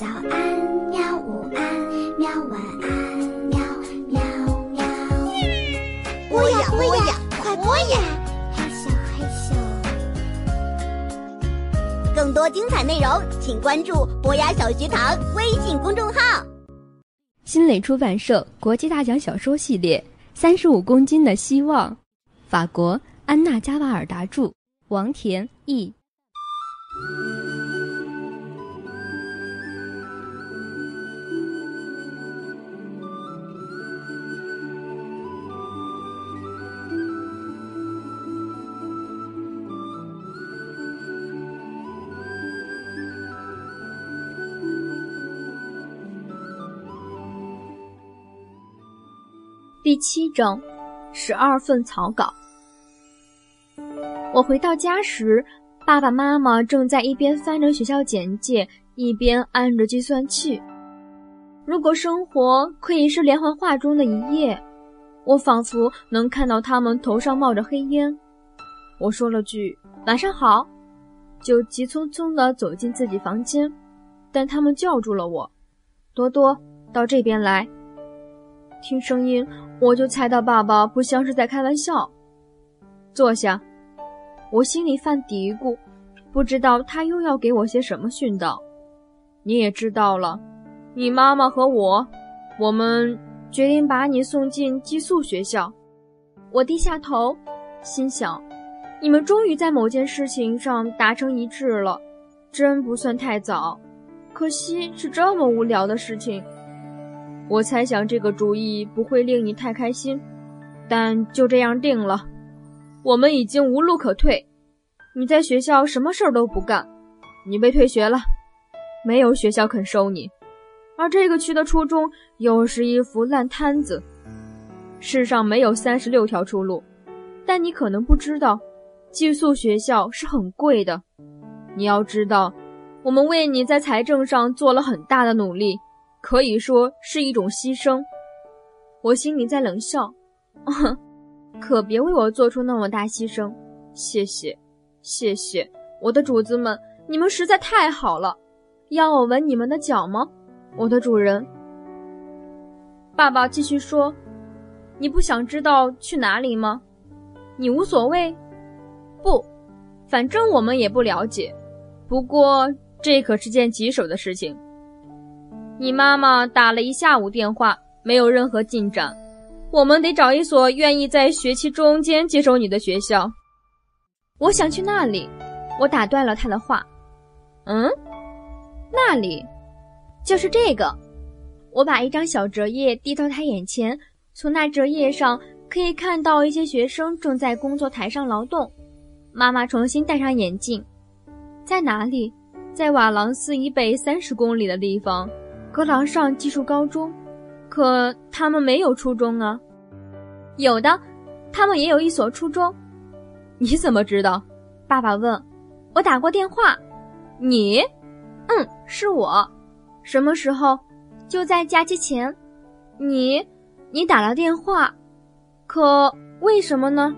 早安，喵！午安，喵！晚安，喵喵喵！播呀播呀，快播呀！害羞害羞。更多精彩内容，请关注博雅小学堂微信公众号。新蕾出版社国际大奖小说系列《三十五公斤的希望》，法国安娜加瓦尔达著，王田译。第七章，十二份草稿。我回到家时，爸爸妈妈正在一边翻着学校简介，一边按着计算器。如果生活可以是连环画中的一页，我仿佛能看到他们头上冒着黑烟。我说了句“晚上好”，就急匆匆地走进自己房间，但他们叫住了我：“多多，到这边来。”听声音，我就猜到爸爸不像是在开玩笑。坐下，我心里犯嘀咕，不知道他又要给我些什么训导。你也知道了，你妈妈和我，我们决定把你送进寄宿学校。我低下头，心想：你们终于在某件事情上达成一致了，真不算太早。可惜是这么无聊的事情。我猜想这个主意不会令你太开心，但就这样定了。我们已经无路可退。你在学校什么事儿都不干，你被退学了，没有学校肯收你。而这个区的初中又是一副烂摊子。世上没有三十六条出路，但你可能不知道，寄宿学校是很贵的。你要知道，我们为你在财政上做了很大的努力。可以说是一种牺牲，我心里在冷笑，可别为我做出那么大牺牲，谢谢，谢谢我的主子们，你们实在太好了。要我吻你们的脚吗，我的主人？爸爸继续说：“你不想知道去哪里吗？你无所谓，不，反正我们也不了解。不过这可是件棘手的事情。”你妈妈打了一下午电话，没有任何进展。我们得找一所愿意在学期中间接收你的学校。我想去那里。我打断了他的话。嗯，那里，就是这个。我把一张小折页递到他眼前，从那折页上可以看到一些学生正在工作台上劳动。妈妈重新戴上眼镜。在哪里？在瓦朗斯以北三十公里的地方。格朗上技术高中，可他们没有初中啊。有的，他们也有一所初中。你怎么知道？爸爸问。我打过电话。你？嗯，是我。什么时候？就在假期前。你？你打了电话？可为什么呢？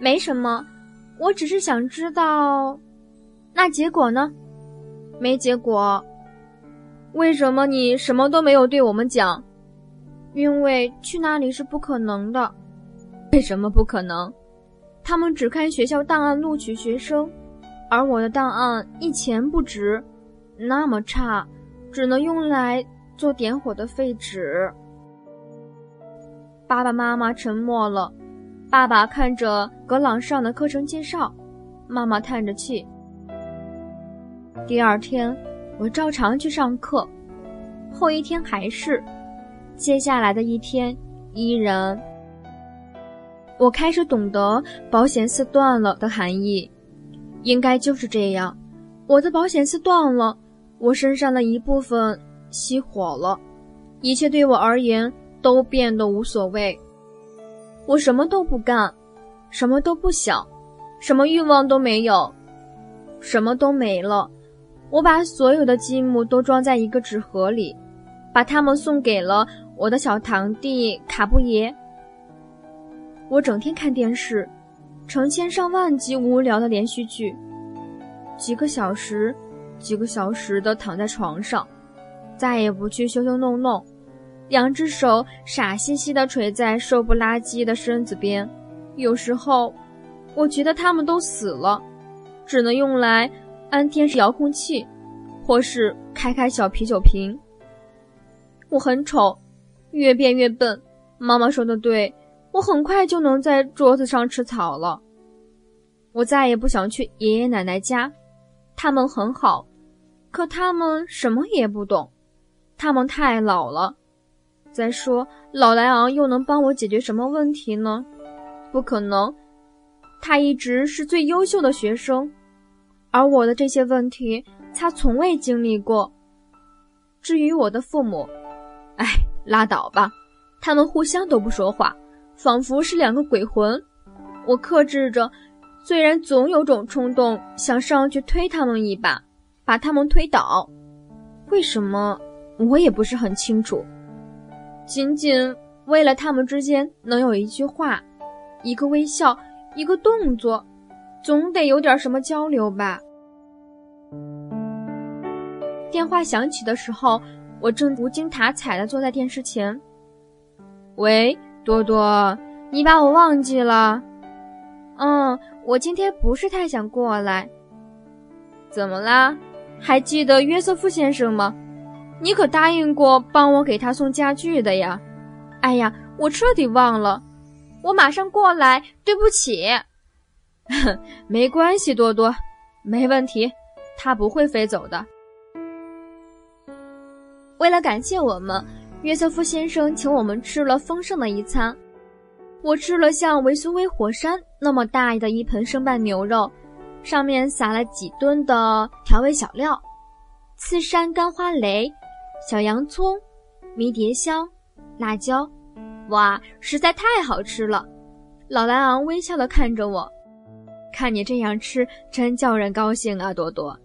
没什么，我只是想知道。那结果呢？没结果。为什么你什么都没有对我们讲？因为去那里是不可能的。为什么不可能？他们只看学校档案录取学生，而我的档案一钱不值，那么差，只能用来做点火的废纸。爸爸妈妈沉默了。爸爸看着格朗上的课程介绍，妈妈叹着气。第二天。我照常去上课，后一天还是，接下来的一天依然。我开始懂得保险丝断了的含义，应该就是这样。我的保险丝断了，我身上的一部分熄火了，一切对我而言都变得无所谓。我什么都不干，什么都不想，什么欲望都没有，什么都没了。我把所有的积木都装在一个纸盒里，把它们送给了我的小堂弟卡布耶。我整天看电视，成千上万集无聊的连续剧，几个小时，几个小时的躺在床上，再也不去修修弄弄，两只手傻兮兮的垂在瘦不拉几的身子边。有时候，我觉得他们都死了，只能用来安电视遥控器，或是开开小啤酒瓶。我很丑，越变越笨。妈妈说的对，我很快就能在桌子上吃草了。我再也不想去爷爷奶奶家，他们很好，可他们什么也不懂，他们太老了。再说，老莱昂又能帮我解决什么问题呢？不可能，他一直是最优秀的学生，而我的这些问题，他从未经历过。至于我的父母，哎，拉倒吧，他们互相都不说话，仿佛是两个鬼魂。我克制着。虽然总有种冲动想上去推他们一把，把他们推倒，为什么我也不是很清楚。仅仅为了他们之间能有一句话、一个微笑、一个动作，总得有点什么交流吧。电话响起的时候，我正无精打采地坐在电视前。喂，多多，你把我忘记了？嗯。我今天不是太想过来。怎么啦？还记得约瑟夫先生吗？你可答应过帮我给他送家具的呀。哎呀，我彻底忘了。我马上过来。对不起。没关系，多多，没问题。他不会飞走的。为了感谢我们，约瑟夫先生请我们吃了丰盛的一餐。我吃了像维苏威火山那么大的一盆生拌牛肉，上面撒了几吨的调味小料，刺山干花蕾、小洋葱、迷迭香、辣椒，哇，实在太好吃了！老莱昂微笑地看着我，看你这样吃，真叫人高兴啊，多多。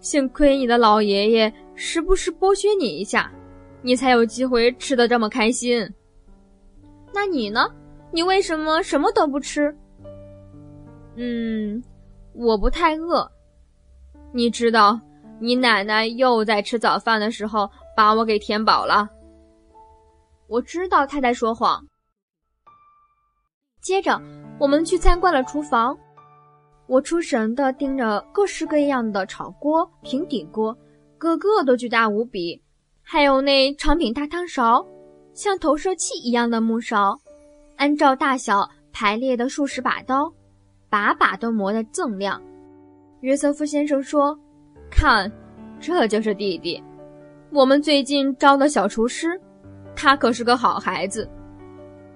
幸亏你的老爷爷时不时剥削你一下，你才有机会吃得这么开心。那你呢？你为什么什么都不吃？嗯，我不太饿。你知道，你奶奶又在吃早饭的时候把我给填饱了。我知道她在说谎。接着，我们去参观了厨房。我出神地盯着各式各样的炒锅、平底锅，个个都巨大无比，还有那长柄大汤勺，像投射器一样的木勺。按照大小排列的数十把刀，把把都磨得锃亮。约瑟夫先生说：“看，这就是弟弟，我们最近招的小厨师，他可是个好孩子。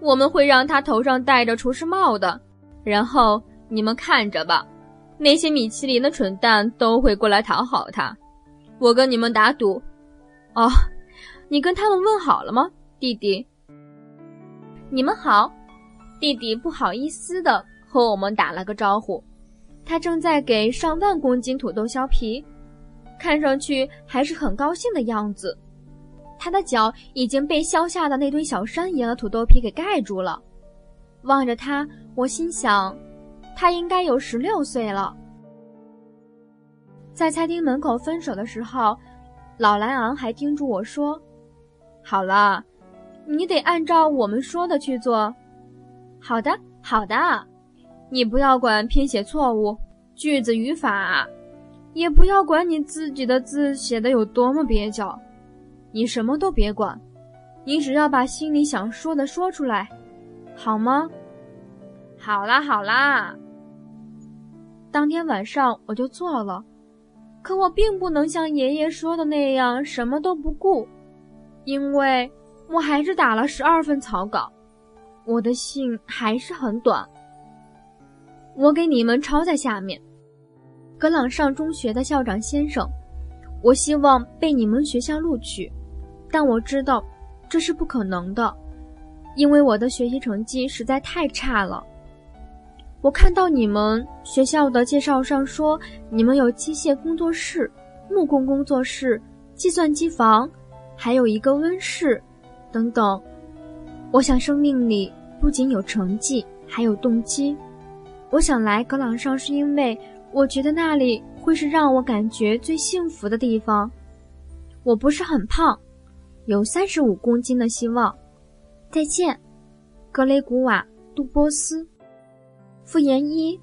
我们会让他头上戴着厨师帽的，然后你们看着吧，那些米其林的蠢蛋都会过来讨好他。我跟你们打赌。哦，你跟他们问好了吗，弟弟？”你们好，弟弟不好意思的和我们打了个招呼。他正在给上万公斤土豆削皮，看上去还是很高兴的样子。他的脚已经被削下的那堆小山一样的土豆皮给盖住了。望着他，我心想，他应该有十六岁了。在餐厅门口分手的时候，老莱昂还叮嘱我说：“好了。”你得按照我们说的去做。好的，好的。你不要管拼写错误、句子语法，也不要管你自己的字写的有多么蹩脚。你什么都别管，你只要把心里想说的说出来，好吗？好啦，好啦。当天晚上我就做了，可我并不能像爷爷说的那样什么都不顾，因为。我还是打了十二份草稿，我的信还是很短。我给你们抄在下面。格朗上中学的校长先生，我希望被你们学校录取，但我知道这是不可能的，因为我的学习成绩实在太差了。我看到你们学校的介绍上说，你们有机械工作室、木工工作室、计算机房，还有一个温室。等等，我想生命里不仅有成绩，还有动机。我想来格朗上是因为我觉得那里会是让我感觉最幸福的地方。我不是很胖，有三十五公斤的希望。再见，格雷古瓦·杜波斯。复言一，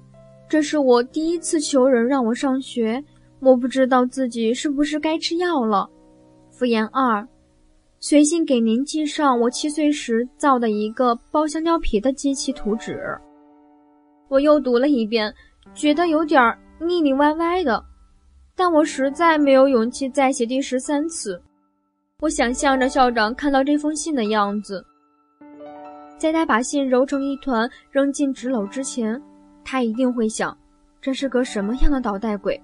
这是我第一次求人让我上学，我不知道自己是不是该吃药了。复言二，随信给您寄上我七岁时造的一个包香蕉皮的机器图纸。我又读了一遍，觉得有点腻腻歪歪的，但我实在没有勇气再写第十三次。我想象着校长看到这封信的样子。在他把信揉成一团扔进纸篓之前，他一定会想：这是个什么样的捣蛋鬼？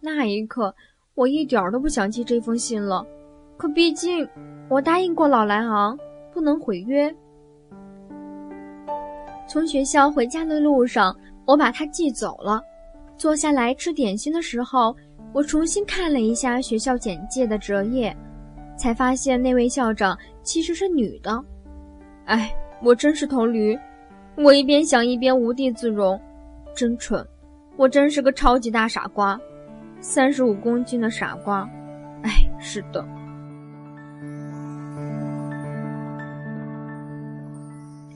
那一刻，我一点都不想寄这封信了。可毕竟，我答应过老莱昂，不能毁约。从学校回家的路上，我把它寄走了。坐下来吃点心的时候，我重新看了一下学校简介的折页，才发现那位校长其实是女的。哎，我真是头驴！我一边想一边无地自容，真蠢！我真是个超级大傻瓜，三十五公斤的傻瓜！哎，是的。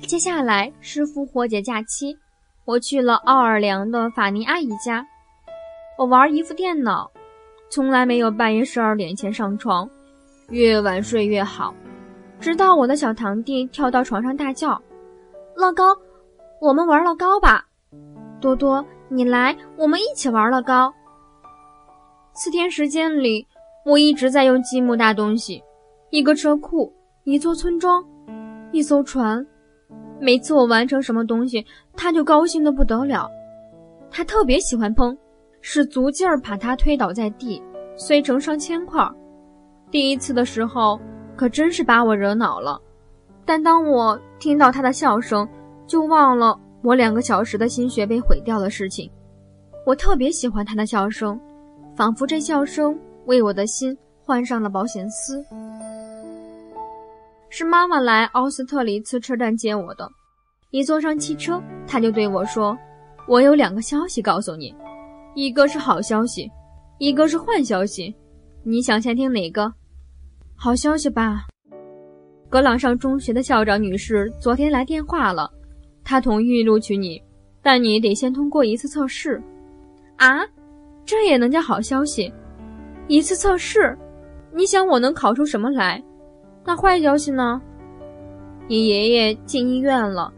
接下来是复活节假期，我去了奥尔良的法尼阿姨家。我玩一副电脑，从来没有半夜十二点前上床，越晚睡越好。直到我的小堂弟跳到床上大叫：“乐高，我们玩乐高吧！多多，你来，我们一起玩乐高。”四天时间里，我一直在用积木搭东西：一个车库，一座村庄，一艘船。每次我完成什么东西，他就高兴得不得了。他特别喜欢砰，使足劲儿把它推倒在地，碎成上千块。第一次的时候。可真是把我惹恼了，但当我听到他的笑声，就忘了我两个小时的心血被毁掉的事情。我特别喜欢他的笑声，仿佛这笑声为我的心换上了保险丝。是妈妈来奥斯特里茨车站接我的，一坐上汽车，他就对我说：“我有两个消息告诉你，一个是好消息，一个是坏消息，你想先听哪个？”好消息吧，格朗上中学的校长女士昨天来电话了，她同意录取你，但你得先通过一次测试。啊，这也能叫好消息？一次测试，你想我能考出什么来？那坏消息呢？你爷爷进医院了，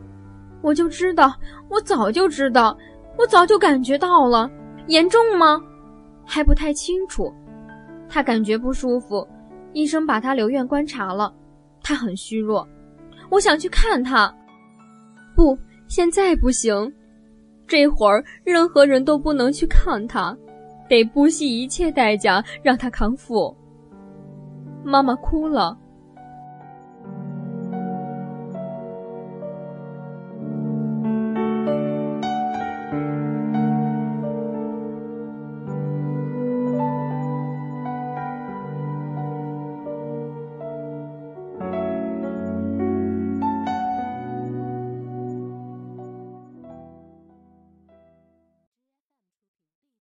我就知道，我早就知道，我早就感觉到了。严重吗？还不太清楚，他感觉不舒服。医生把他留院观察了，他很虚弱。我想去看他，不，现在不行。这会儿任何人都不能去看他，得不惜一切代价让他康复。妈妈哭了，